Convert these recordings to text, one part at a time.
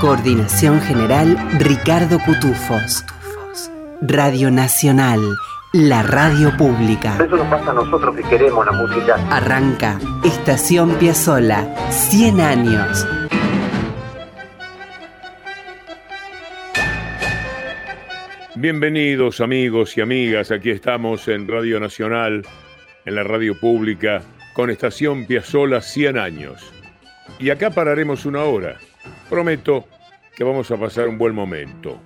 Coordinación General Ricardo Cutufos. Radio Nacional, la radio pública. Eso nos pasa a nosotros que queremos la música. Arranca Estación Piazzola, 100 años. Bienvenidos amigos y amigas, aquí estamos en Radio Nacional, en la radio pública, con Estación Piazzola 100 años. Y acá pararemos una hora. Prometo que vamos a pasar un buen momento.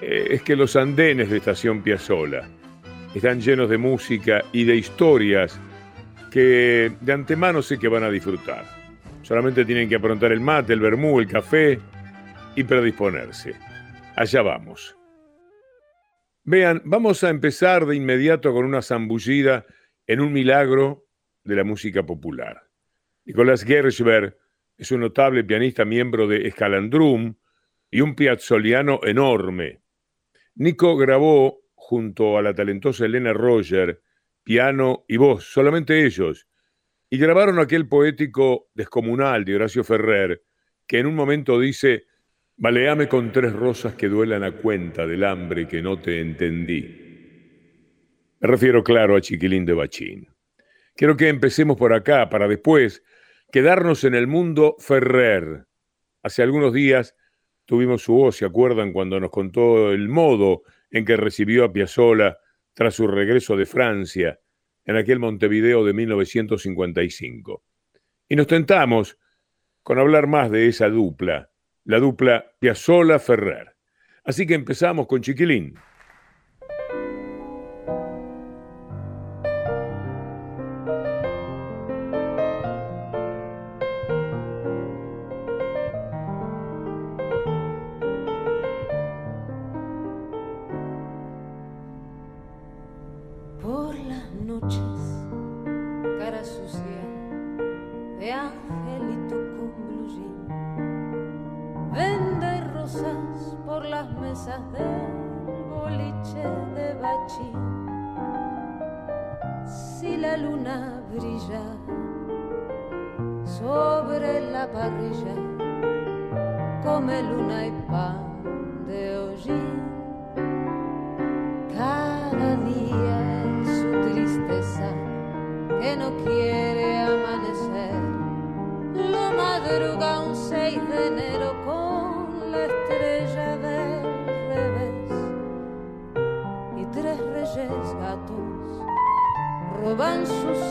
Eh, es que los andenes de Estación Piazzola están llenos de música y de historias que de antemano sé que van a disfrutar. Solamente tienen que aprontar el mate, el vermú, el café y predisponerse. Allá vamos. Vean, vamos a empezar de inmediato con una zambullida en un milagro de la música popular. Nicolás Gershberg es un notable pianista miembro de Escalandrum y un piazzoliano enorme. Nico grabó junto a la talentosa Elena Roger piano y voz, solamente ellos, y grabaron aquel poético descomunal de Horacio Ferrer, que en un momento dice, Baleame con tres rosas que duelan a cuenta del hambre que no te entendí. Me refiero, claro, a Chiquilín de Bachín. Quiero que empecemos por acá, para después quedarnos en el mundo Ferrer. Hace algunos días tuvimos su voz, ¿se acuerdan cuando nos contó el modo en que recibió a Piazzolla tras su regreso de Francia en aquel Montevideo de 1955? Y nos tentamos con hablar más de esa dupla, la dupla Piazzolla-Ferrer. Así que empezamos con Chiquilín.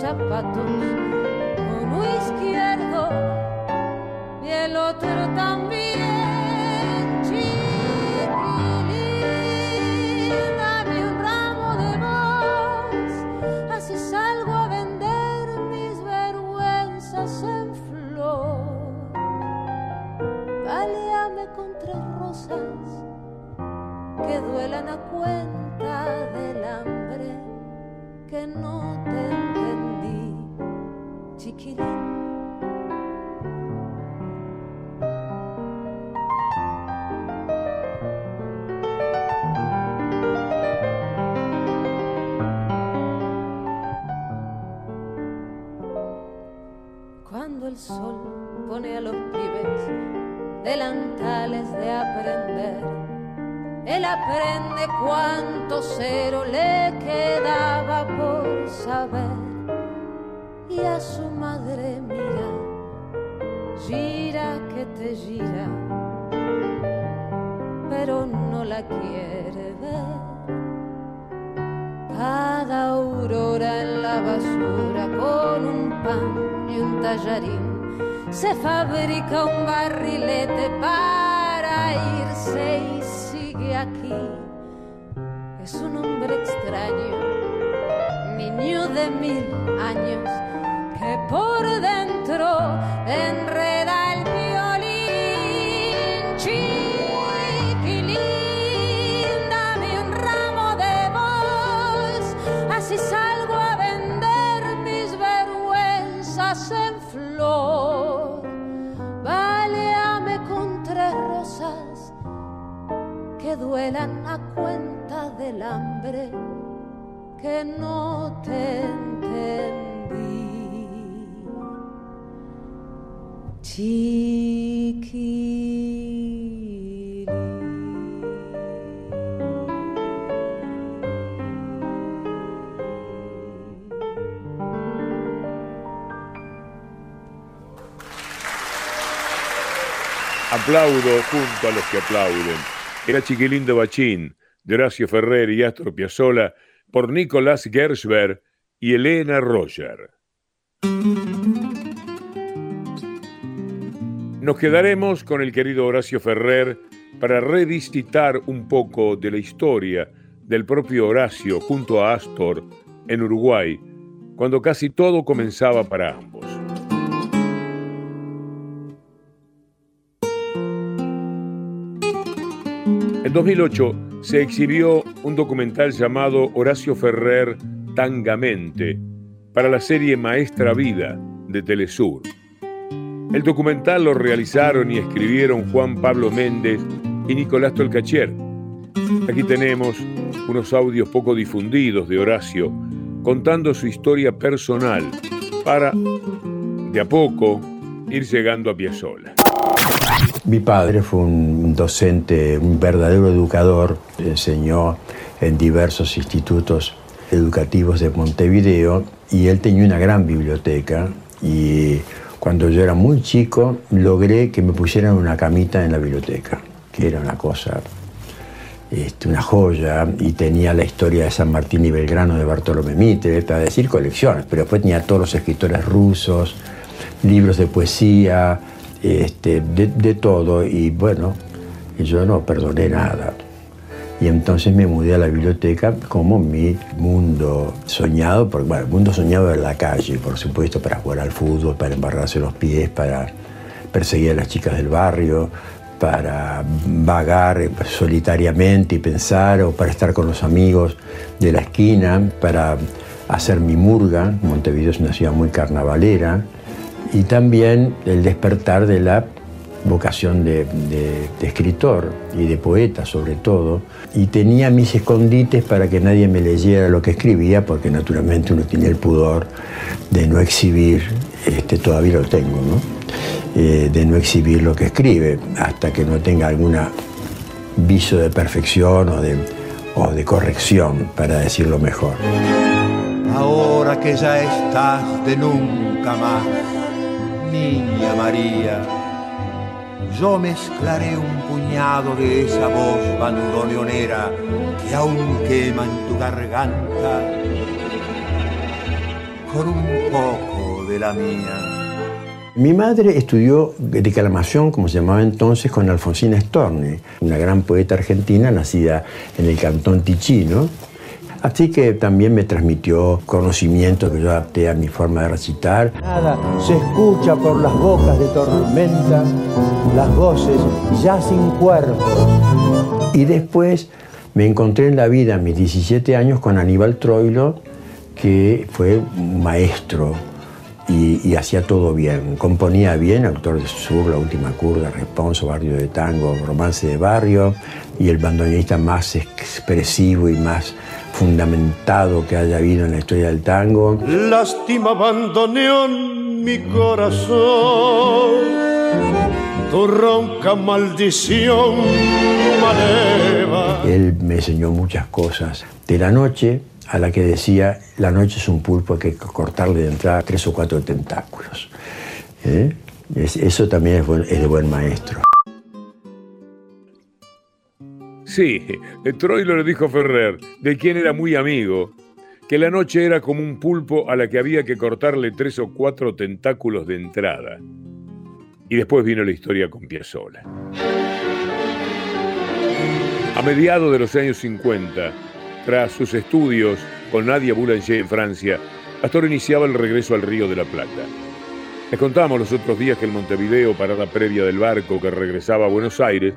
Zapatos. Uno izquierdo y el otro también. mil años que por dentro enreda el violín. Chiquilín, dame un ramo de voz, así salgo a vender mis vergüenzas en flor. Baleame con tres rosas que duelan a cuenta del hambre que no te entendí. Aplaudo junto a los que aplauden. Era Chiquilín de Bachín, de Horacio Ferrer y Astor Piazzolla, por Nicolás Gershberg y Elena Roger. Nos quedaremos con el querido Horacio Ferrer para revisitar un poco de la historia del propio Horacio junto a Astor en Uruguay, cuando casi todo comenzaba para ambos. En 2008 se exhibió un documental llamado Horacio Ferrer Tangamente para la serie Maestra Vida de Telesur. El documental lo realizaron y escribieron Juan Pablo Méndez y Nicolás Tolcacher. Aquí tenemos unos audios poco difundidos de Horacio contando su historia personal para, de a poco, ir llegando a Piazzolla. Mi padre fue un docente, un verdadero educador, enseñó en diversos institutos educativos de Montevideo y él tenía una gran biblioteca y cuando yo era muy chico logré que me pusieran una camita en la biblioteca, que era una cosa, este, una joya, y tenía la historia de San Martín y Belgrano de Bartolomé Mitre, para decir colecciones, pero después tenía todos los escritores rusos, libros de poesía, este, de, de, todo, y bueno, yo no perdoné nada. Y entonces me mudé a la biblioteca como mi mundo soñado, porque bueno, el mundo soñado era la calle, por supuesto, para jugar al fútbol, para embarrarse los pies, para perseguir a las chicas del barrio, para vagar solitariamente y pensar, o para estar con los amigos de la esquina, para hacer mi murga. Montevideo es una ciudad muy carnavalera. Y también el despertar de la vocación de, escritor y de poeta sobre todo, y tenía mis escondites para que nadie me leyera lo que escribía, porque naturalmente uno tiene el pudor de no exhibir, este, todavía lo tengo, ¿no? Eh, de no exhibir lo que escribe, hasta que no tenga alguna viso de perfección o de, o de corrección, para decirlo mejor. Ahora que ya estás de nunca más, niña María, yo mezclaré un puñado de esa voz bandoneonera que aún quema en tu garganta con un poco de la mía. Mi madre estudió declamación, como se llamaba entonces, con Alfonsina Storni, una gran poeta argentina nacida en el cantón Ticino. Así que también me transmitió conocimientos que yo adapté a mi forma de recitar. Nada se escucha por las bocas de tormenta, las voces ya sin cuerpo. Y después me encontré en la vida a mis 17 años con Aníbal Troilo, que fue un maestro y, y, hacía todo bien. Componía bien, autor de Sur, La Última Curda, Responso, Barrio de Tango, Romance de Barrio, y el bandoneonista más expresivo y más fundamentado que haya habido en la historia del tango. Lástima bandoneón mi corazón, tu ronca maldición maleva. Él me enseñó muchas cosas. De la noche a la que decía, la noche es un pulpo, hay que cortarle de entrada tres o cuatro tentáculos. ¿Eh? Es, eso también es, de buen maestro. Sí, Troilo le dijo Ferrer, de quien era muy amigo, que la noche era como un pulpo a la que había que cortarle tres o cuatro tentáculos de entrada. Y después vino la historia con Piazzolla. A mediados de los años 50, tras sus estudios con Nadia Boulanger en Francia, Astor iniciaba el regreso al Río de la Plata. Les contamos los otros días que en Montevideo, parada previa del barco que regresaba a Buenos Aires,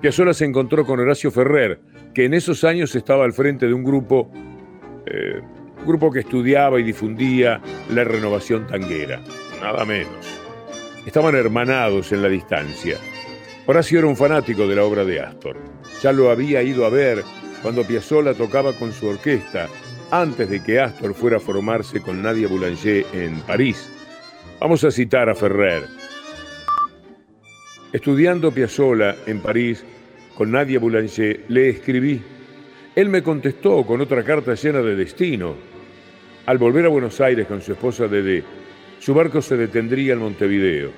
Piazzolla se encontró con Horacio Ferrer, que en esos años estaba al frente de un grupo, eh, grupo que estudiaba y difundía la renovación tanguera, nada menos. Estaban hermanados en la distancia. Horacio era un fanático de la obra de Astor. Ya lo había ido a ver cuando Piazzolla tocaba con su orquesta, antes de que Astor fuera a formarse con Nadia Boulanger en París. Vamos a citar a Ferrer. Estudiando Piazzolla en París con Nadia Boulanger, le escribí. Él me contestó con otra carta llena de destino. Al volver a Buenos Aires con su esposa Dede, su barco se detendría en Montevideo.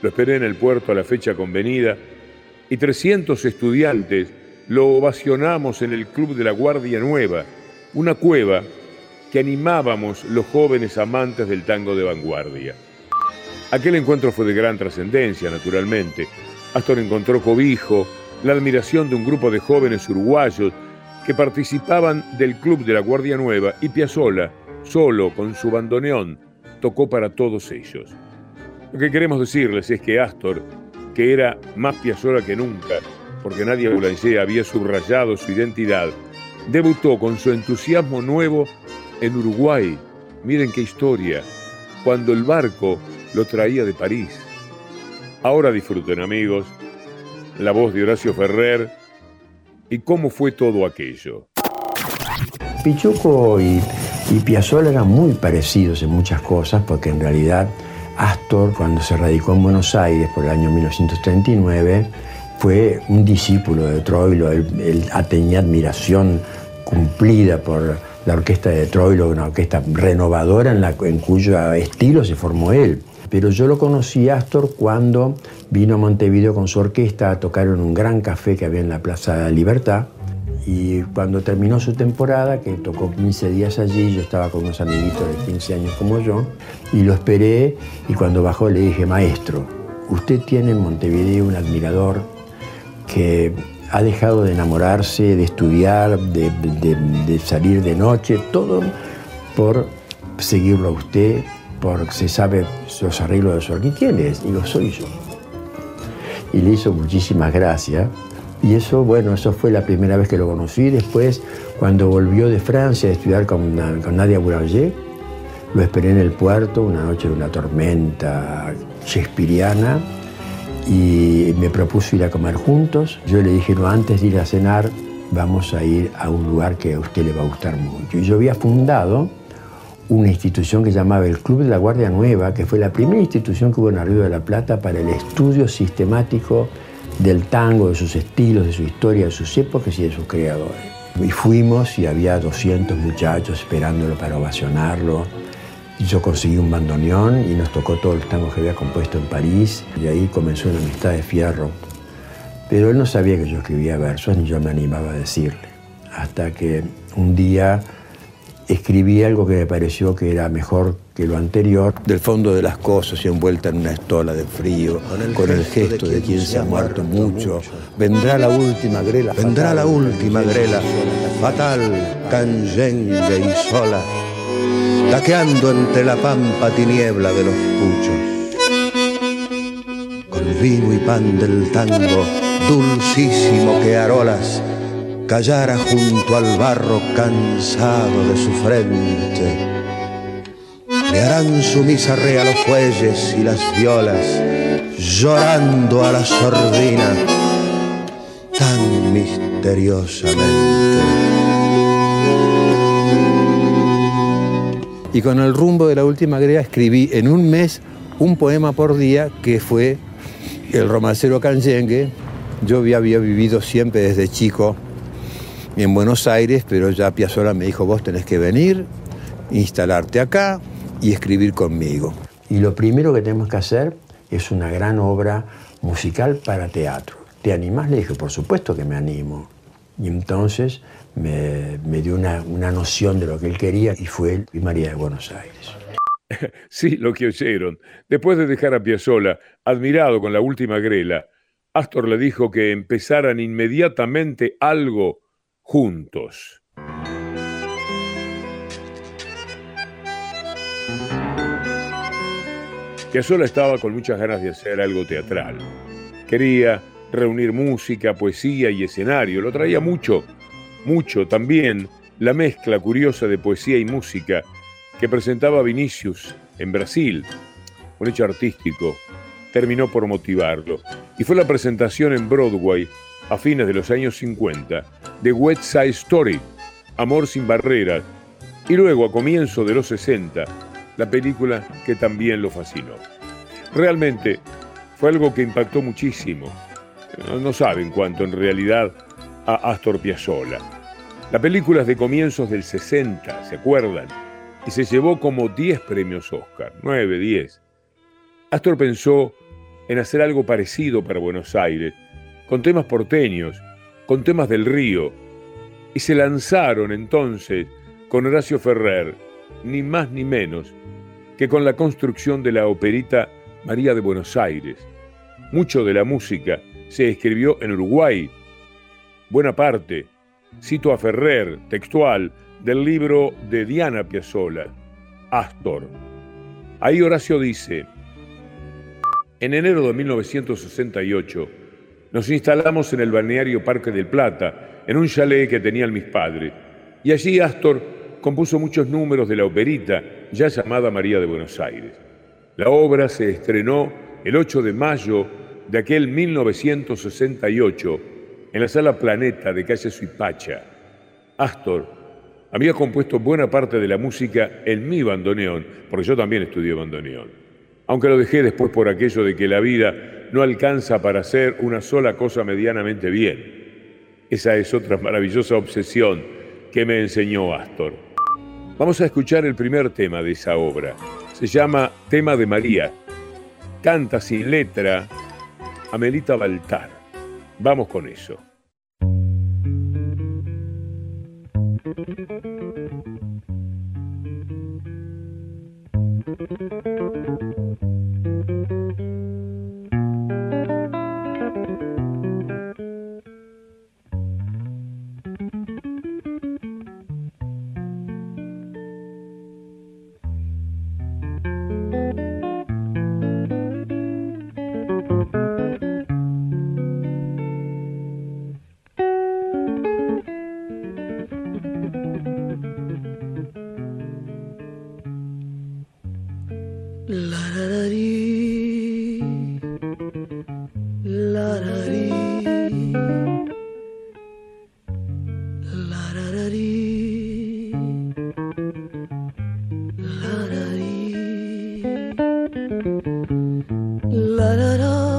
Lo esperé en el puerto a la fecha convenida y 300 estudiantes lo ovacionamos en el Club de la Guardia Nueva, una cueva que animábamos los jóvenes amantes del tango de vanguardia. Aquel encuentro fue de gran trascendencia, naturalmente. Astor encontró cobijo, la admiración de un grupo de jóvenes uruguayos que participaban del Club de la Guardia Nueva y Piazzolla, solo con su bandoneón, tocó para todos ellos. Lo que queremos decirles es que Astor, que era más Piazzolla que nunca, porque nadie Boulanger había subrayado su identidad, debutó con su entusiasmo nuevo en Uruguay. Miren qué historia, cuando el barco lo traía de París. Ahora disfruten amigos, la voz de Horacio Ferrer y cómo fue todo aquello. Pichuco y, y Piazzolla eran muy parecidos en muchas cosas porque en realidad Astor cuando se radicó en Buenos Aires por el año 1939 fue un discípulo de Troilo, él, tenía admiración cumplida por la orquesta de Troilo, una orquesta renovadora en, cuyo estilo se formó él. Pero yo lo conocí a Astor cuando vino a Montevideo con su orquesta a tocar en un gran café que había en la Plaza Libertad. Y cuando terminó su temporada, que tocó 15 días allí, yo estaba con unos amiguitos de 15 años como yo, y lo esperé y cuando bajó le dije, maestro, usted tiene en Montevideo un admirador que ha dejado de enamorarse, de estudiar, de, salir de noche, todo por seguirlo a usted, porque se sabe los arreglos de su orquídea. ¿Quién es? Digo, soy yo. Y le hizo muchísimas gracias. Y eso, bueno, eso fue la primera vez que lo conocí. Después, cuando volvió de Francia a estudiar con, con Nadia Boulanger, lo esperé en el puerto, una noche de una tormenta shakespeariana y me propuso ir a comer juntos. Yo le dije, no, antes de ir a cenar, vamos a ir a un lugar que a usted le va a gustar mucho. Y yo había fundado una institución que llamaba el Club de la Guardia Nueva, que fue la primera institución que hubo en Río de la Plata para el estudio sistemático del tango, de sus estilos, de su historia, de sus épocas y de sus creadores. Y fuimos y había 200 muchachos esperándolo para ovacionarlo. Y yo conseguí un bandoneón y nos tocó todo el tango que había compuesto en París y ahí comenzó una amistad de fierro. Pero él no sabía que yo escribía versos ni yo me animaba a decirle. Hasta que un día escribí algo que me pareció que era mejor que lo anterior. Del fondo de las cosas y envuelta en una estola de frío, con el, gesto, de, quien se ha muerto mucho, vendrá la última grela. Vendrá la última grela, fatal, canyengue y sola taqueando entre la pampa tiniebla de los puchos. Con vino y pan del tango, dulcísimo que arolas, callara junto al barro cansado de su frente. Le harán su misa a los fuelles y las violas, llorando a la sordina tan misteriosamente. Y con el rumbo de la última grega escribí en un mes un poema por día que fue El romancero canyengue. Yo había, vivido siempre desde chico en Buenos Aires, pero ya Piazzolla me dijo, vos tenés que venir, instalarte acá y escribir conmigo. Y lo primero que tenemos que hacer es una gran obra musical para teatro. ¿Te animás? Le dije, por supuesto que me animo. Y entonces me, dio una, noción de lo que él quería y fue él y María de Buenos Aires. Sí, lo que oyeron. Después de dejar a Piazzolla, admirado con la última grela, Astor le dijo que empezaran inmediatamente algo juntos. Piazzolla estaba con muchas ganas de hacer algo teatral. Quería reunir música, poesía y escenario. Lo traía mucho mucho también la mezcla curiosa de poesía y música que presentaba Vinicius en Brasil, un hecho artístico terminó por motivarlo, y fue la presentación en Broadway a fines de los años 50 de West Side Story, Amor sin barreras, y luego a comienzo de los 60, la película que también lo fascinó. Realmente fue algo que impactó muchísimo. No saben cuánto en realidad a Astor Piazzolla. La película es de comienzos del 60, ¿se acuerdan? Y se llevó como 10 premios Oscar, 9, 10. Astor pensó en hacer algo parecido para Buenos Aires, con temas porteños, con temas del río, y se lanzaron entonces con Horacio Ferrer, ni más ni menos que con la construcción de la operita María de Buenos Aires. Mucho de la música se escribió en Uruguay. Buena parte, cito a Ferrer, textual, del libro de Diana Piazzolla, Astor. Ahí Horacio dice, en enero de 1968 nos instalamos en el balneario Parque del Plata, en un chalet que tenían mis padres, y allí Astor compuso muchos números de la operita ya llamada María de Buenos Aires. La obra se estrenó el 8 de mayo de aquel 1968 en la sala Planeta de calle Suipacha. Astor había compuesto buena parte de la música en mi bandoneón, porque yo también estudié bandoneón. Aunque lo dejé después por aquello de que la vida no alcanza para hacer una sola cosa medianamente bien. Esa es otra maravillosa obsesión que me enseñó Astor. Vamos a escuchar el primer tema de esa obra. Se llama Tema de María. Canta sin letra Amelita Baltar. Vamos con eso. La da da.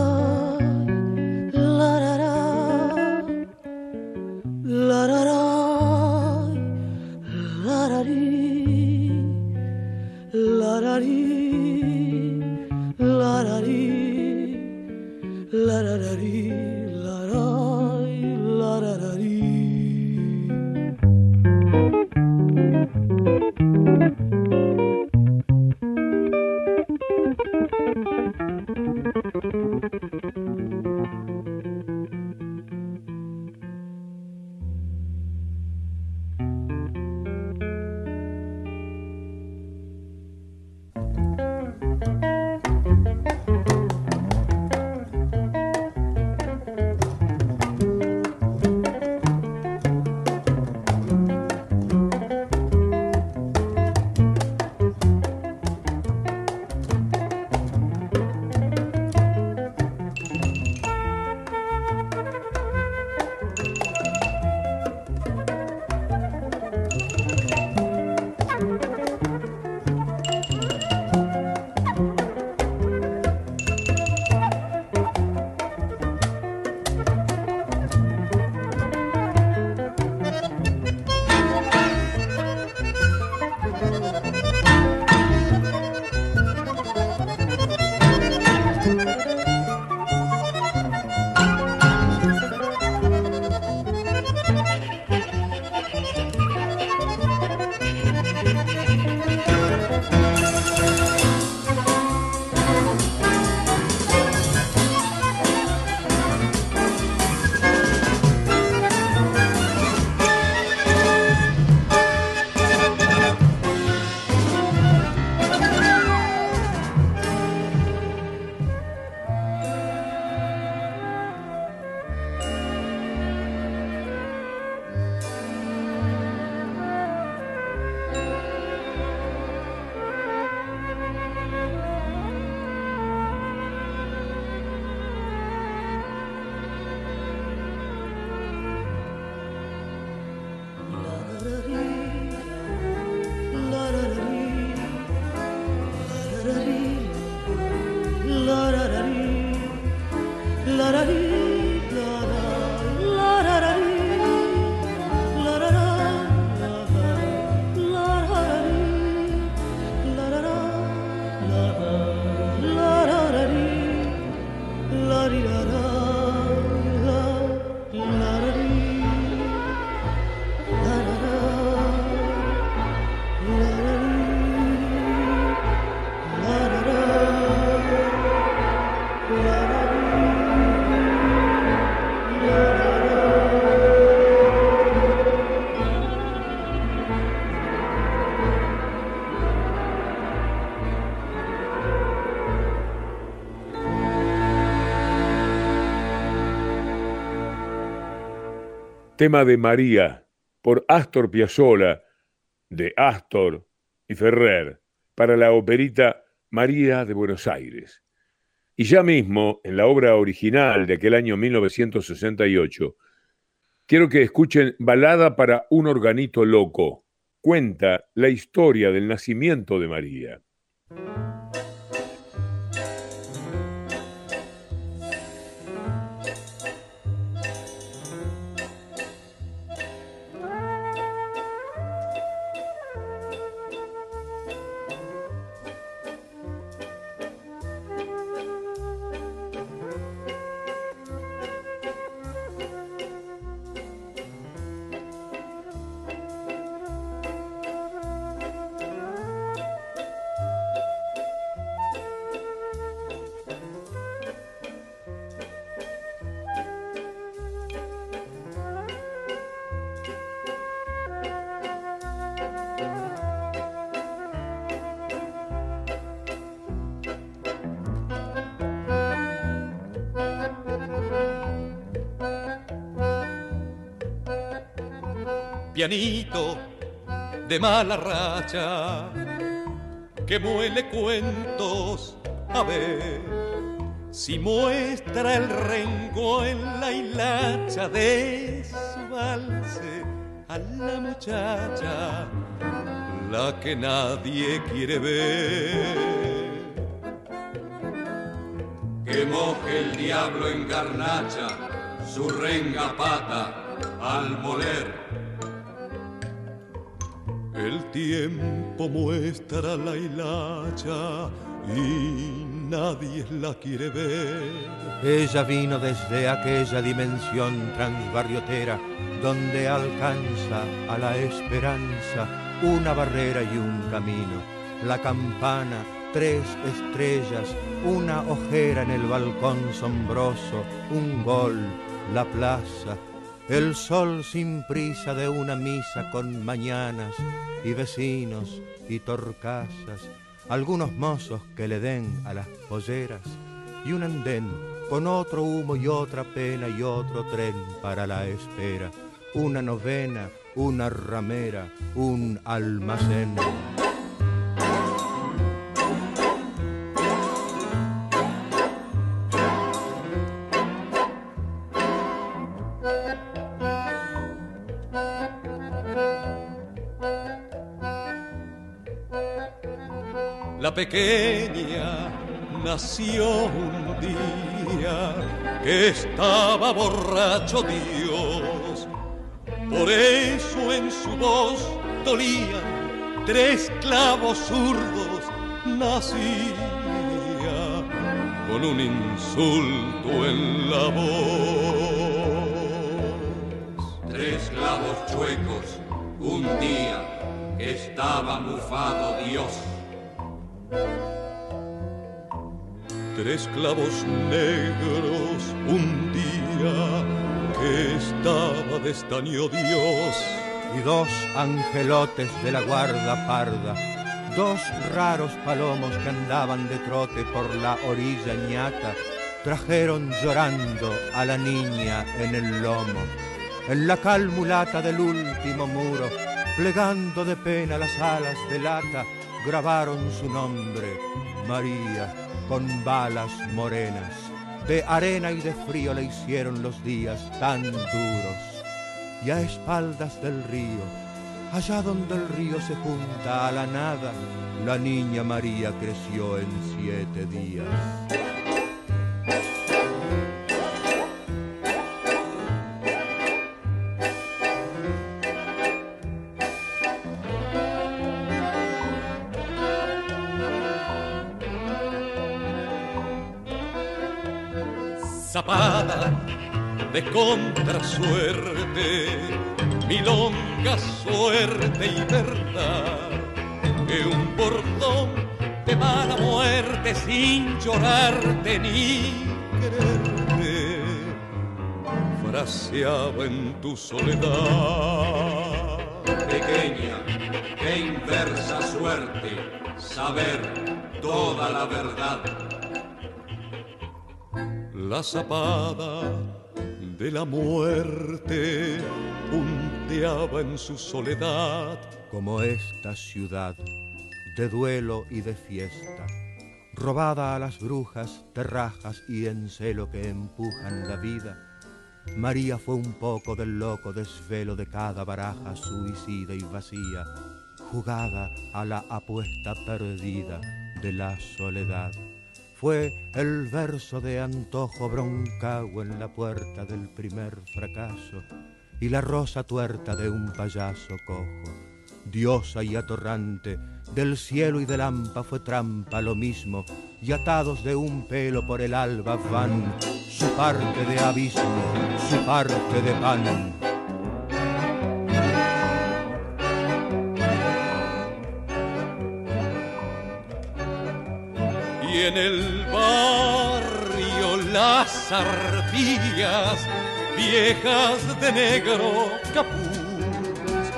Tema de María por Astor Piazzolla, de Astor y Ferrer, para la operita María de Buenos Aires. Y ya mismo, en la obra original de aquel año 1968, quiero que escuchen Balada para un organito loco. Cuenta la historia del nacimiento de María. De mala racha que muele cuentos a ver si muestra el rengo en la hilacha de su valse a la muchacha la que nadie quiere ver. Que moje el diablo en garnacha su renga pata al moler el tiempo muestra la hilacha y nadie la quiere ver. Ella vino desde aquella dimensión transbarriotera donde alcanza a la esperanza una barrera y un camino. La campana, tres estrellas, una ojera en el balcón sombroso, un gol, la plaza, el sol sin prisa de una misa con mañanas y vecinos y torcasas, algunos mozos que le den a las polleras y un andén con otro humo y otra pena y otro tren para la espera, una novena, una ramera, un almacén. Pequeña nació un día que estaba borracho Dios. Por eso en su voz dolían tres clavos zurdos, nacía con un insulto en la voz. Tres clavos chuecos, un día estaba mufado Dios Tres clavos negros un día que estaba de estaño Dios. Y dos angelotes de la guarda parda, dos raros palomos que andaban de trote por la orilla ñata, trajeron llorando a la niña en el lomo. En la cal mulata del último muro, plegando de pena las alas de lata, grabaron su nombre, María, con balas morenas. De arena y de frío le hicieron los días tan duros. Y a espaldas del río, allá donde el río se junta a la nada, la niña María creció en siete días. De contrasuerte, milonga suerte y verdad, que un bordón de mala muerte sin llorarte ni quererte, fraseaba en tu soledad. Pequeña, qué inversa suerte, saber toda la verdad La zapada de la muerte punteaba en su soledad. Como esta ciudad de duelo y de fiesta, robada a las brujas, terrajas y encelo que empujan la vida. María fue un poco del loco desvelo de cada baraja suicida y vacía, jugada a la apuesta perdida de la soledad. Fue el verso de antojo broncagua en la puerta del primer fracaso y la rosa tuerta de un payaso cojo. Diosa y atorrante, del cielo y del hampa fue trampa lo mismo, y atados de un pelo por el alba van su parte de abismo, su parte de pan. En el barrio las arpías viejas de negro capuz,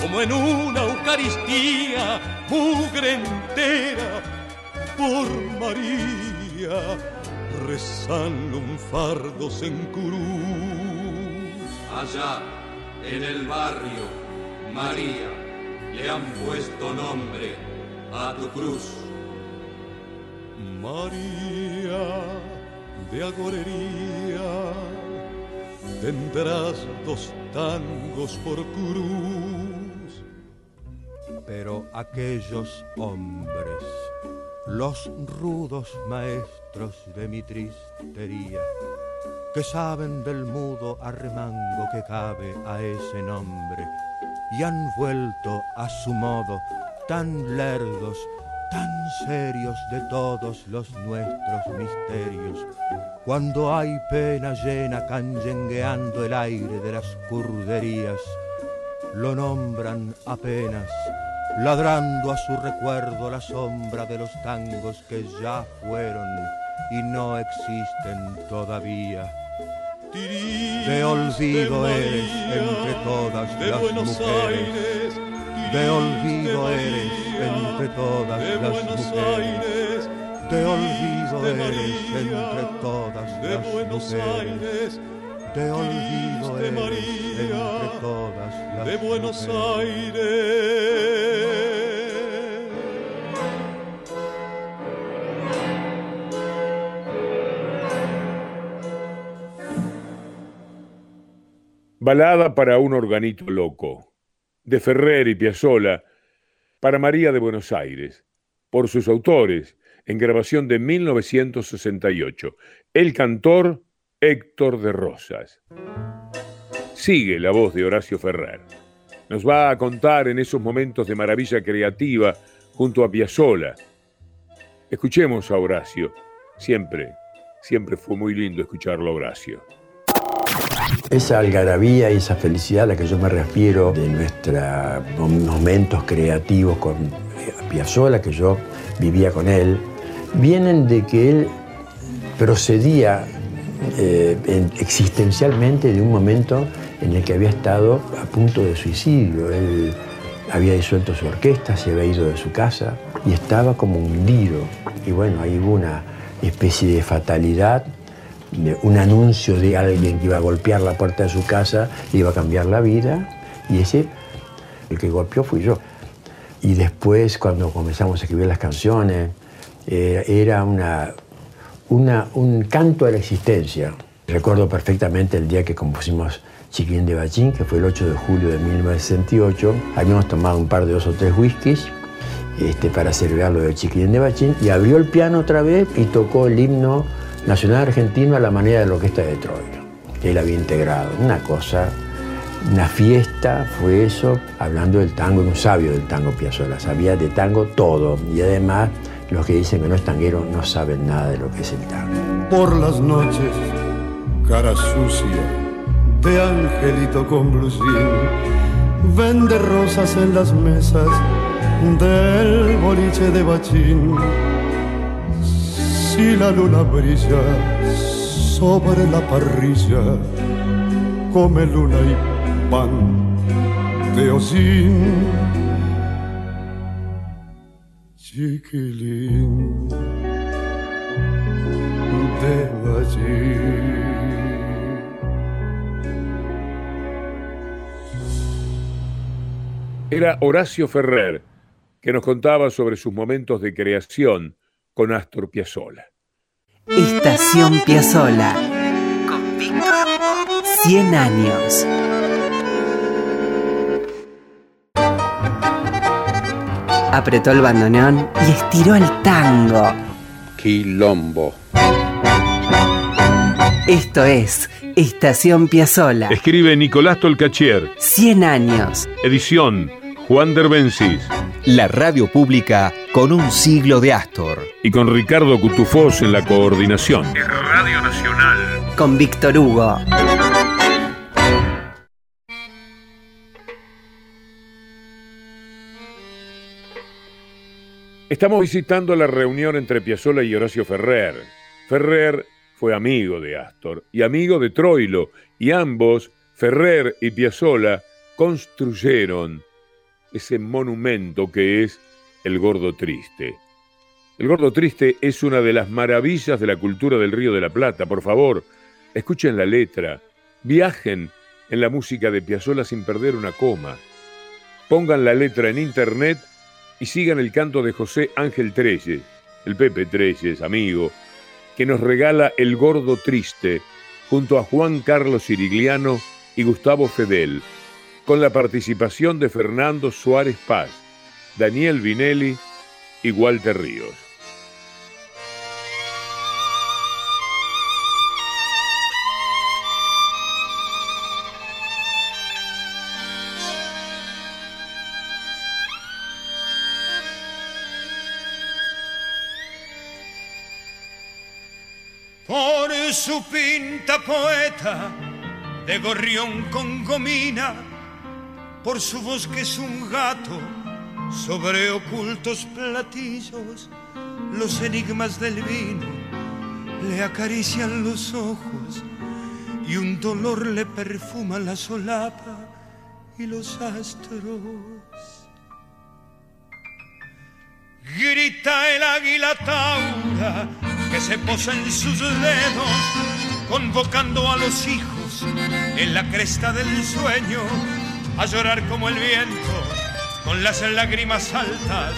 como en una Eucaristía, mugre entera por María, rezan un fardos en cruz. Allá, en el barrio, María, le han puesto nombre a tu cruz. María de agorería tendrás dos tangos por cruz. Pero aquellos hombres, los rudos maestros de mi tristería, que saben del mudo arremango que cabe a ese nombre, y han vuelto a su modo tan lerdos, tan serios de todos los nuestros misterios, cuando hay pena llena canyengueando el aire de las curderías, lo nombran apenas, ladrando a su recuerdo la sombra de los tangos que ya fueron y no existen todavía. De olvido eres entre todas de las Buenos mujeres. Aires, De olvido eres entre todas de las Buenos mujeres. Aires, De olvido de eres María, entre todas de las Buenos mujeres. Aires, De olvido de eres María, entre todas las de Buenos mujeres. Aires. Balada para un organito loco, de Ferrer y Piazzolla, para María de Buenos Aires, por sus autores, en grabación de 1968, el cantor Héctor de Rosas. Sigue la voz de Horacio Ferrer. Nos va a contar en esos momentos de maravilla creativa junto a Piazzolla. Escuchemos a Horacio. Siempre, siempre fue muy lindo escucharlo Horacio. Esa algarabía y esa felicidad a la que yo me refiero de nuestros momentos creativos con eh, Piazzolla, que yo vivía con él, vienen de que él procedía eh, en- existencialmente de un momento en el que había estado a punto de suicidio. Él había disuelto su orquesta, se había ido de su casa y estaba como hundido. Y bueno, ahí hubo una especie de fatalidad un anuncio de alguien que iba a golpear la puerta de su casa, le iba a cambiar la vida, y ese, el que golpeó fui yo. Y después, cuando comenzamos a escribir las canciones, eh, era una, una- un canto a la existencia. Recuerdo perfectamente el día que compusimos Chiquilín de Bachín, que fue el 8 de julio de 1968. Habíamos tomado un par de dos o tres whiskies este, para celebrar lo del Chiquilín de Bachín, y abrió el piano otra vez y tocó el himno nacional argentino a la manera de la orquesta de Troilo, que él había integrado. Una cosa, una fiesta fue eso, hablando del tango, un sabio del tango Piazzolla, sabía de tango todo, y además los que dicen que no es tanguero no saben nada de lo que es el tango. por las noches, cara sucia de angelito con blusín, vende rosas en las mesas del boliche de bachín. Si la luna brilla sobre la parrilla, come luna y pan de hocín. Chiquilín veo allí. Era Horacio Ferrer, que nos contaba sobre sus momentos de creación con Astor Piazzolla. Estación Piazzolla. Con Víctor Hugo. 100 años. Apretó el bandoneón y estiró el tango. Quilombo. Esto es Estación Piazzolla. Escribe Nicolás Tolcachier. 100 años. Edición Juan Derbencis. La radio pública con un siglo de Astor. Y con Ricardo Cutufós en la coordinación. Radio Nacional. Con Víctor Hugo. Estamos visitando la reunión entre Piazzolla y Horacio Ferrer. Ferrer fue amigo de Astor y amigo de Troilo, y ambos, Ferrer y Piazzolla, construyeron ese monumento que es el Gordo Triste. El Gordo Triste es una de las maravillas de la cultura del Río de la Plata. Por favor, escuchen la letra, viajen en la música de Piazzolla sin perder una coma. Pongan la letra en internet y sigan el canto de José Ángel Treyes, el Pepe Treyes, amigo, que nos regala El Gordo Triste junto a Juan Carlos Sirigliano y Gustavo Fedel, con la participación de Fernando Suárez Paz, Daniel Vinelli y Walter Ríos. Por su pinta poeta de gorrión con gomina, por su voz que es un gato sobre ocultos platillos, los enigmas del vino le acarician los ojos y un dolor le perfuma la solapa y los astros. Grita el águila taura que se posa en sus dedos, convocando a los hijos en la cresta del sueño a llorar como el viento, con las lágrimas altas,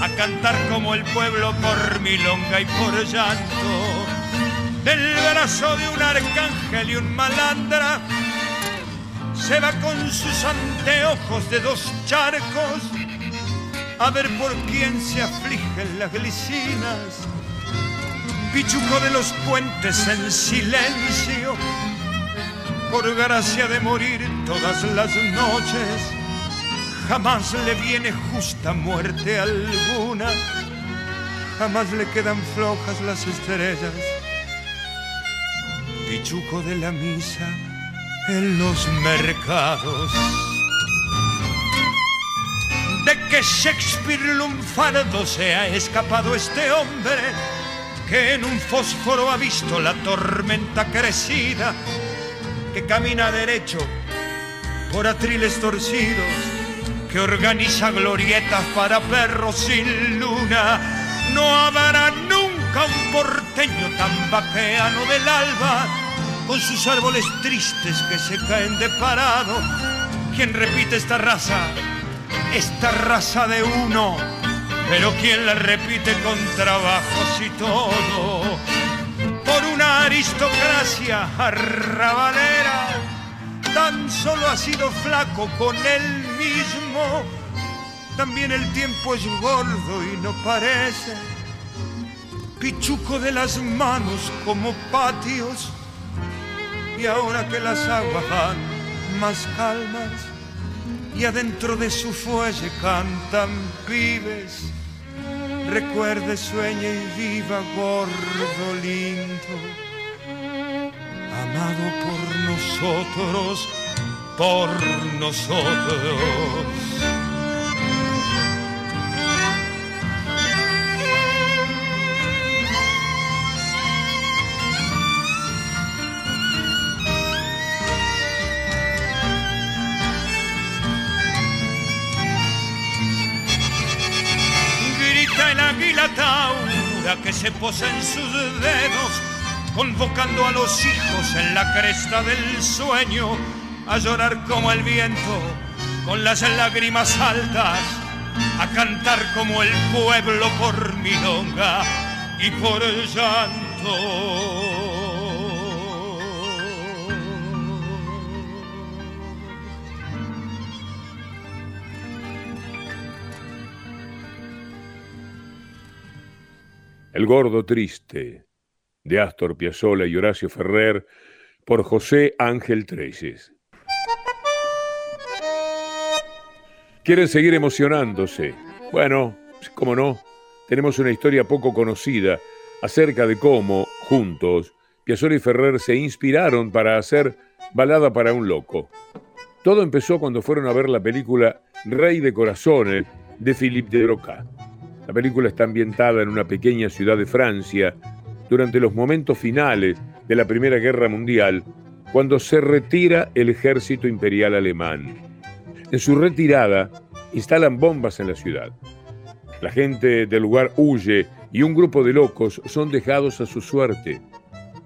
a cantar como el pueblo por milonga y por llanto. Del brazo de un arcángel y un malandra, se va con sus anteojos de dos charcos a ver por quién se afligen las glicinas. Pichuco de los puentes en silencio, por gracia de morir todas las noches, jamás le viene justa muerte alguna, jamás le quedan flojas las estrellas. Pichuco de la misa en los mercados. De que Shakespeare lunfardo se ha escapado este hombre que en un fósforo ha visto la tormenta crecida que camina derecho por atriles torcidos, que organiza glorietas para perros sin luna. No habrá nunca un porteño tan vaqueano del alba, con sus árboles tristes que se caen de parado. Quien repite esta raza, esta raza de uno, pero quien la repite con trabajos y todo por una aristocracia arrabalera, tan solo ha sido flaco con él mismo. También el tiempo es gordo y no parece pichuco de las manos como patios. Y ahora que las aguas van más calmas y adentro de su fuelle cantan pibes recuerde, sueñe y viva gordo lindo, amado por nosotros, por nosotros. Grita el águila taura que se posa en sus dedos, convocando a los hijos en la cresta del sueño a llorar como el viento con las lágrimas altas, a cantar como el pueblo por milonga y por llanto. El gordo triste, de Astor Piazzolla y Horacio Ferrer, por José Ángel Treyes. ¿Quieren seguir emocionándose? Bueno, como no, tenemos una historia poco conocida acerca de cómo, juntos, Piazzolla y Ferrer se inspiraron para hacer Balada para un Loco. Todo empezó cuando fueron a ver la película Rey de Corazones de Philippe de Broca. La película está ambientada en una pequeña ciudad de Francia durante los momentos finales de la Primera Guerra Mundial, cuando se retira el ejército imperial alemán. En su retirada, instalan bombas en la ciudad. La gente del lugar huye y un grupo de locos son dejados a su suerte.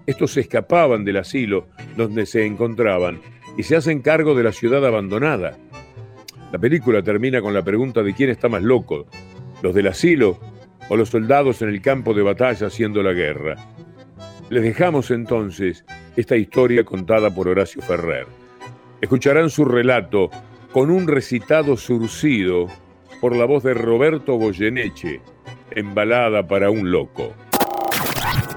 Estos se escapaban del asilo donde se encontraban y se hacen cargo de la ciudad abandonada. La película termina con la pregunta de quién está más loco, los del asilo o los soldados en el campo de batalla haciendo la guerra. Les dejamos entonces esta historia contada por Horacio Ferrer. Escucharán su relato con un recitado surcido por la voz de Roberto Goyeneche, embalada para un loco.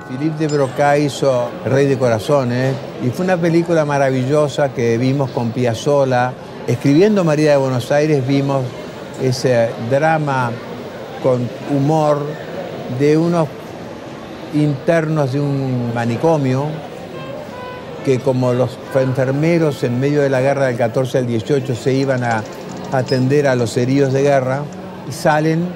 Philippe de Broca hizo Rey de Corazones y fue una película maravillosa que vimos con Piazzolla. Escribiendo María de Buenos Aires vimos ese drama con humor de unos internos de un manicomio que como los enfermeros en medio de la guerra del 14 al 18 se iban a atender a los heridos de guerra, salen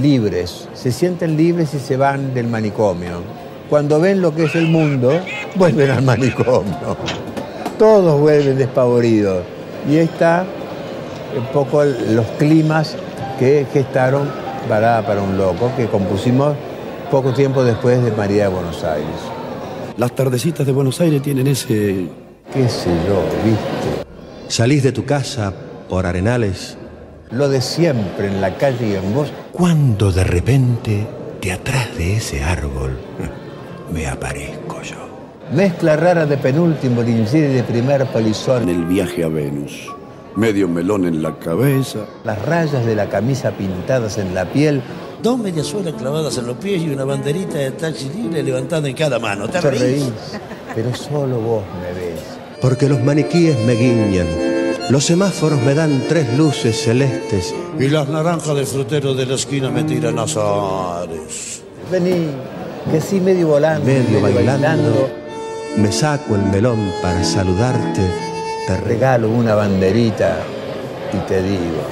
libres, se sienten libres y se van del manicomio. Cuando ven lo que es el mundo, vuelven al manicomio. Todos vuelven despavoridos. Y está un poco los climas que gestaron Balada para un Loco, que compusimos poco tiempo después de María de Buenos Aires. Las tardecitas de Buenos Aires tienen ese... qué sé yo, viste. Salís de tu casa por arenales. Lo de siempre en la calle y en vos. Cuando de repente, de atrás de ese árbol, me aparezco yo. Mezcla rara de penúltimo lincir y de primer polizón. En el viaje a Venus medio melón en la cabeza. Las rayas de la camisa pintadas en la piel. Dos mediasuelas clavadas en los pies y una banderita de taxi libre levantada en cada mano. ¿Te, Te reís? Pero solo vos me ves. Porque los maniquíes me guiñan. Los semáforos me dan tres luces celestes. Y las naranjas de frutero de la esquina me tiran azares. Vení, que sí medio volando. Medio, bailando. Me saco el melón para saludarte te regalo una banderita y te digo,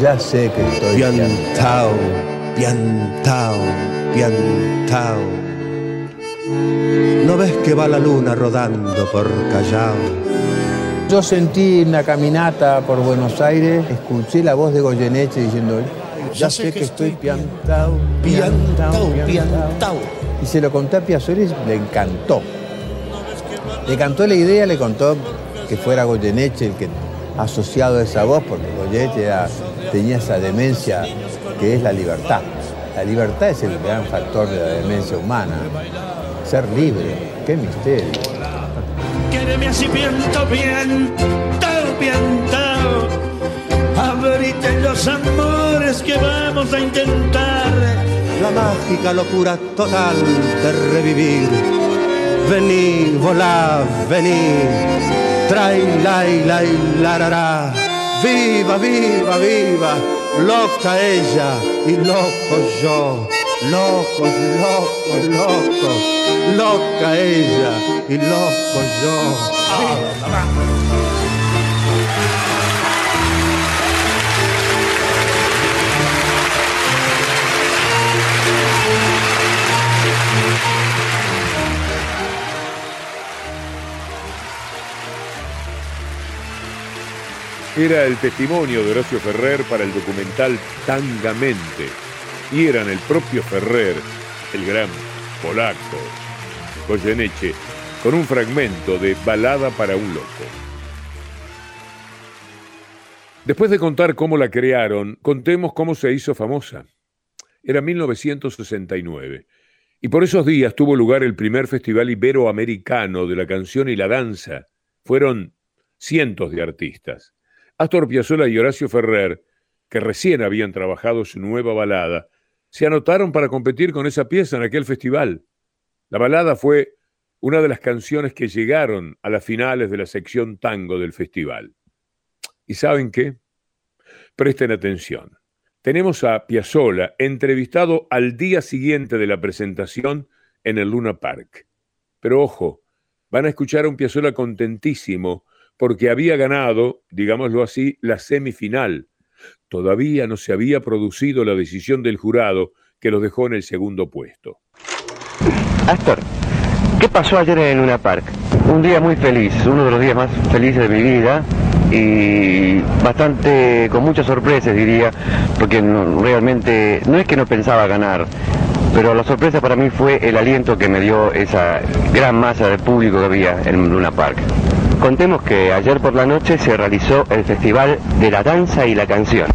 ya sé que estoy piantao, piantao, piantao. ¿No ves que va la luna rodando por Callao? Yo sentí una caminata por Buenos Aires, escuché la voz de Goyeneche diciendo, ya, sé, que, estoy piantao, piantao, piantao, Y se lo conté a Piazzolla le encantó. Le cantó la idea, le contó que fuera Goyeneche el que asociado a esa voz, porque Goyeneche tenía esa demencia que es la libertad. La libertad es el gran factor de la demencia humana. Ser libre, qué misterio. Quédeme así piento, piento, piento. Abrite los amores que vamos a intentar. La mágica locura total de revivir. Vení, volá, vení Trai, lai, lai, larará. Viva, viva, viva, loca ella y loco yo. Locos, locos, locos, loca ella y loco yo. Era el testimonio de Horacio Ferrer para el documental Tangamente. Y eran el propio Ferrer, el gran polaco, Goyeneche, con un fragmento de Balada para un loco. Después de contar cómo la crearon, contemos cómo se hizo famosa. Era 1969 y por esos días tuvo lugar el primer festival iberoamericano de la canción y la danza. Fueron cientos de artistas. Astor Piazzolla y Horacio Ferrer, que recién habían trabajado su nueva balada, se anotaron para competir con esa pieza en aquel festival. La balada fue una de las canciones que llegaron a las finales de la sección tango del festival. ¿Y saben qué? Presten atención. Tenemos a Piazzolla entrevistado al día siguiente de la presentación en el Luna Park. Pero ojo, van a escuchar a un Piazzolla contentísimo porque había ganado, digámoslo así, la semifinal. Todavía no se había producido la decisión del jurado que lo dejó en el segundo puesto. Astor, ¿qué pasó ayer en Luna Park? Un día muy feliz, uno de los días más felices de mi vida y bastante con muchas sorpresas diría, porque no- realmente no es que no pensaba ganar, pero la sorpresa para mí fue el aliento que me dio esa gran masa de público que había en Luna Park. Contemos que ayer por la noche se realizó el Festival de la Danza y la Canción.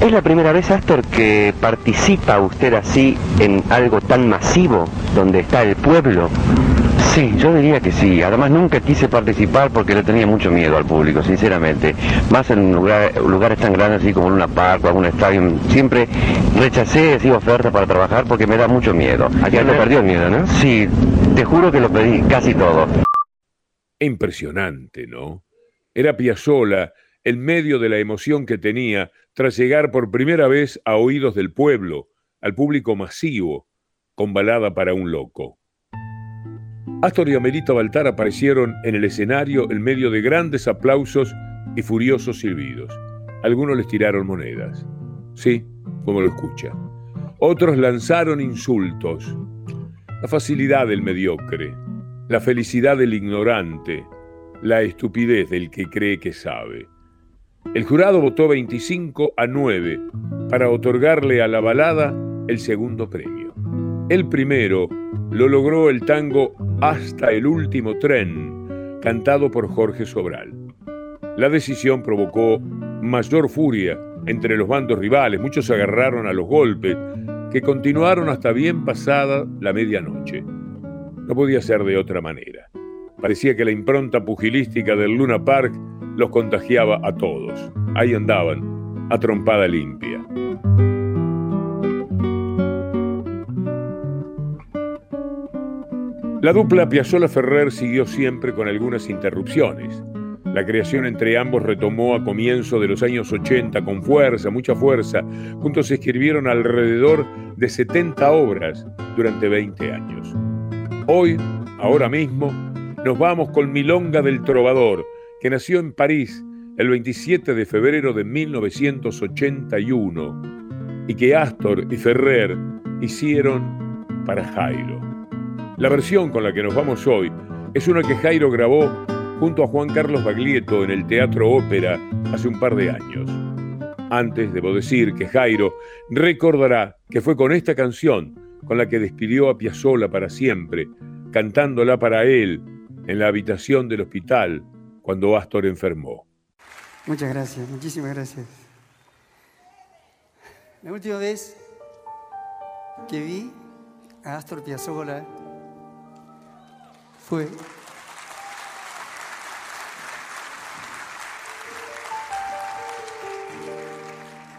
¿Es la primera vez, Astor, que participa usted así en algo tan masivo, donde está el pueblo? Sí, yo diría que sí. Además nunca quise participar porque le tenía mucho miedo al público, sinceramente. Más en lugar- lugares tan grandes así como Luna Park o algún estadio. Siempre rechacé esa oferta para trabajar porque me da mucho miedo. Aquí no perdió el miedo, ¿no? Sí, te juro que lo pedí, casi todo. Impresionante, ¿no? Era Piazzolla el medio de la emoción que tenía tras llegar por primera vez a oídos del pueblo, al público masivo, con balada para un loco. Astor y Amelita Baltar aparecieron en el escenario en medio de grandes aplausos y furiosos silbidos. Algunos les tiraron monedas. Sí, como lo escucha. Otros lanzaron insultos. La facilidad del mediocre, la felicidad del ignorante, la estupidez del que cree que sabe. El jurado votó 25 a 9 para otorgarle a la balada el segundo premio. El primero lo logró el tango Hasta el último tren, cantado por Jorge Sobral. La decisión provocó mayor furia entre los bandos rivales, muchos se agarraron a los golpes, que continuaron hasta bien pasada la medianoche. No podía ser de otra manera. Parecía que la impronta pugilística del Luna Park los contagiaba a todos. Ahí andaban, a trompada limpia. La dupla Piazzolla Ferrer siguió siempre con algunas interrupciones. La creación entre ambos retomó a comienzo de los años 80 con fuerza, mucha fuerza. Juntos escribieron alrededor de 70 obras durante 20 años. Hoy, ahora mismo, nos vamos con Milonga del Trovador, que nació en París el 27 de febrero de 1981 y que Astor y Ferrer hicieron para Jairo. La versión con la que nos vamos hoy es una que Jairo grabó junto a Juan Carlos Baglietto en el Teatro Ópera hace un par de años. Antes, debo decir que Jairo recordará que fue con esta canción con la que despidió a Piazzolla para siempre, cantándola para él en la habitación del hospital cuando Astor enfermó. Muchas gracias, muchísimas gracias. La última vez que vi a Astor Piazzolla fue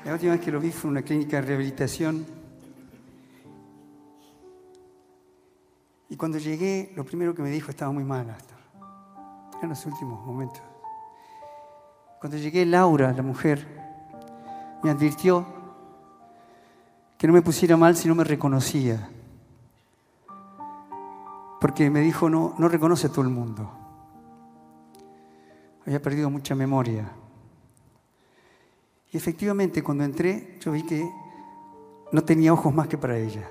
La última vez que lo vi fue en una clínica de rehabilitación. Y cuando llegué, lo primero que me dijo estaba muy mal, Astor. En los últimos momentos. Cuando llegué, Laura, la mujer, me advirtió que no me pusiera mal si no me reconocía. Porque me dijo, no, no reconoce a todo el mundo. Había perdido mucha memoria. Y efectivamente, cuando entré, yo vi que no tenía ojos más que para ella.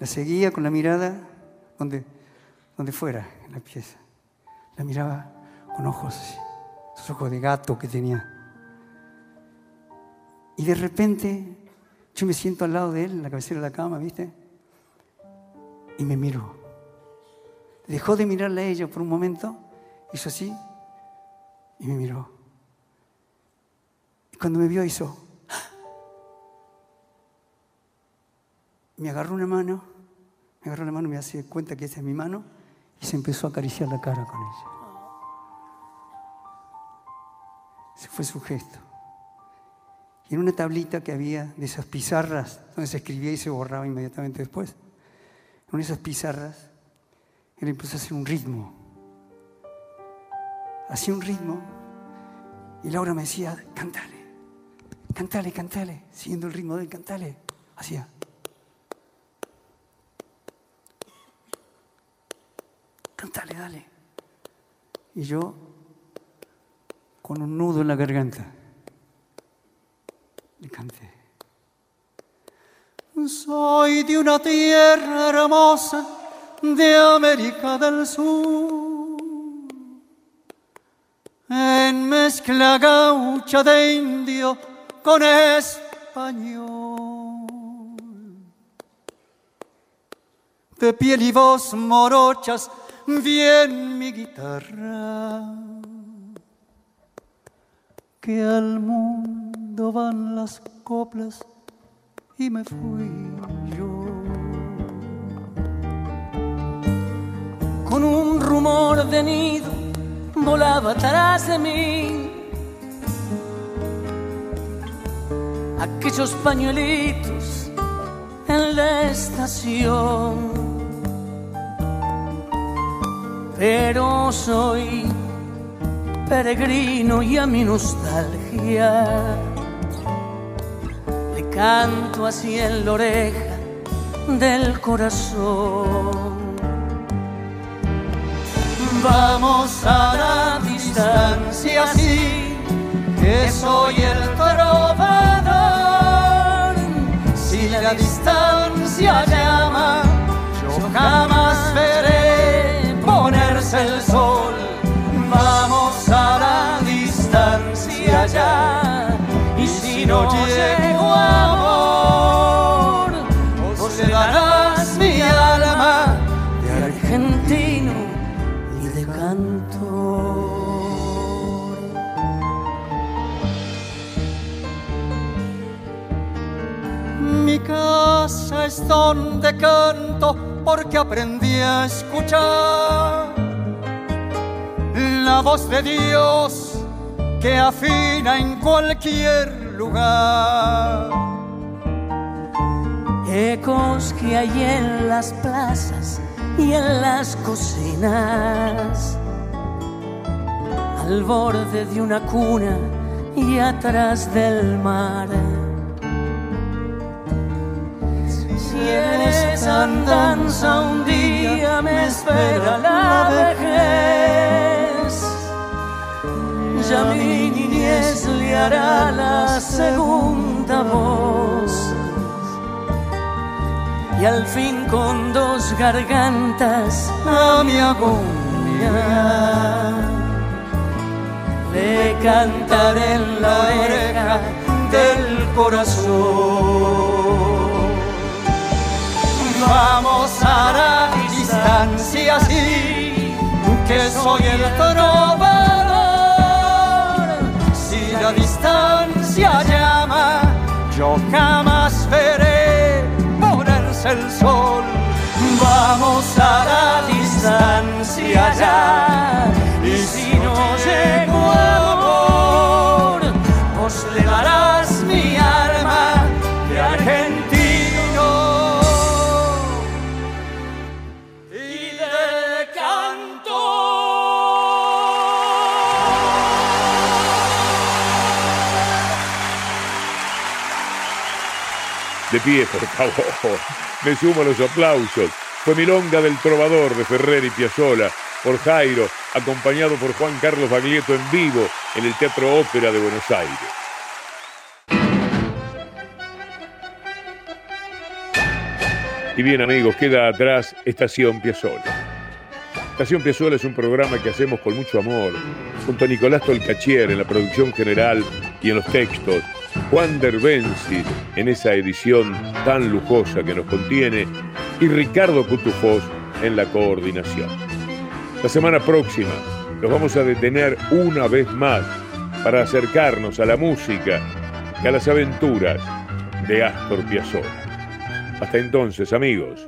La seguía con la mirada donde, donde fuera, en la pieza. La miraba con ojos, así, esos ojos de gato que tenía. Y de repente, yo me siento al lado de él, en la cabecera de la cama, ¿viste? Y me miro. Dejó de mirarla a ella por un momento, hizo así y me miró. Y cuando me vio hizo, me agarró una mano, me agarró la mano, me hace cuenta que esa es mi mano y se empezó a acariciar la cara con ella. Ese fue su gesto. Y en una tablita que había de esas pizarras, donde se escribía y se borraba inmediatamente después, en esas pizarras, él empezó a hacer un ritmo. Hacía un ritmo y Laura me decía, cántale, cántale, cántale, siguiendo el ritmo del cantale. Hacía. Cántale, dale. Y yo, con un nudo en la garganta, le canté. Soy de una tierra hermosa de América del Sur, en mezcla gaucha de indio con español, de piel y voz morochas, bien mi guitarra, que al mundo van las coplas y me fui yo. Con un rumor de nido volaba atrás de mí. Aquellos pañuelitos en la estación. Pero soy peregrino y a mi nostalgia le canto así en la oreja del corazón. Vamos a la distancia, sí, que soy el trovador. Si la distancia llama, yo jamás veré el sol. Vamos a la distancia ya, y si no llego amor, vos le darás mi alma de argentino y de cantor. Mi casa es donde canto porque aprendí a escuchar la voz de Dios que afina en cualquier lugar. Ecos que hay en las plazas y en las cocinas, al borde de una cuna y atrás del mar. Si en esa andanza un día me espera la vejez, ya mi niñez le hará la segunda voz. Y al fin con dos gargantas a mi agonía le cantaré en la oreja del corazón. Vamos a la distancia, sí, que soy el trovador. La distancia llama, yo jamás veré ponerse el sol. Vamos a la distancia ya, y si no llego amor, vos le darás mi alma de argentino. De pie, por favor. Me sumo a los aplausos. Fue Milonga del Trovador de Ferrer y Piazzolla por Jairo, acompañado por Juan Carlos Baglietto en vivo en el Teatro Ópera de Buenos Aires. Y bien amigos, queda atrás Estación Piazzolla. Estación Piazuela es un programa que hacemos con mucho amor, junto a Nicolás Tolcachier en la producción general y en los textos, Juan Derbensi en esa edición tan lujosa que nos contiene y Ricardo Cutufós en la coordinación. La semana próxima nos vamos a detener una vez más para acercarnos a la música y a las aventuras de Astor Piazzolla. Hasta entonces, amigos.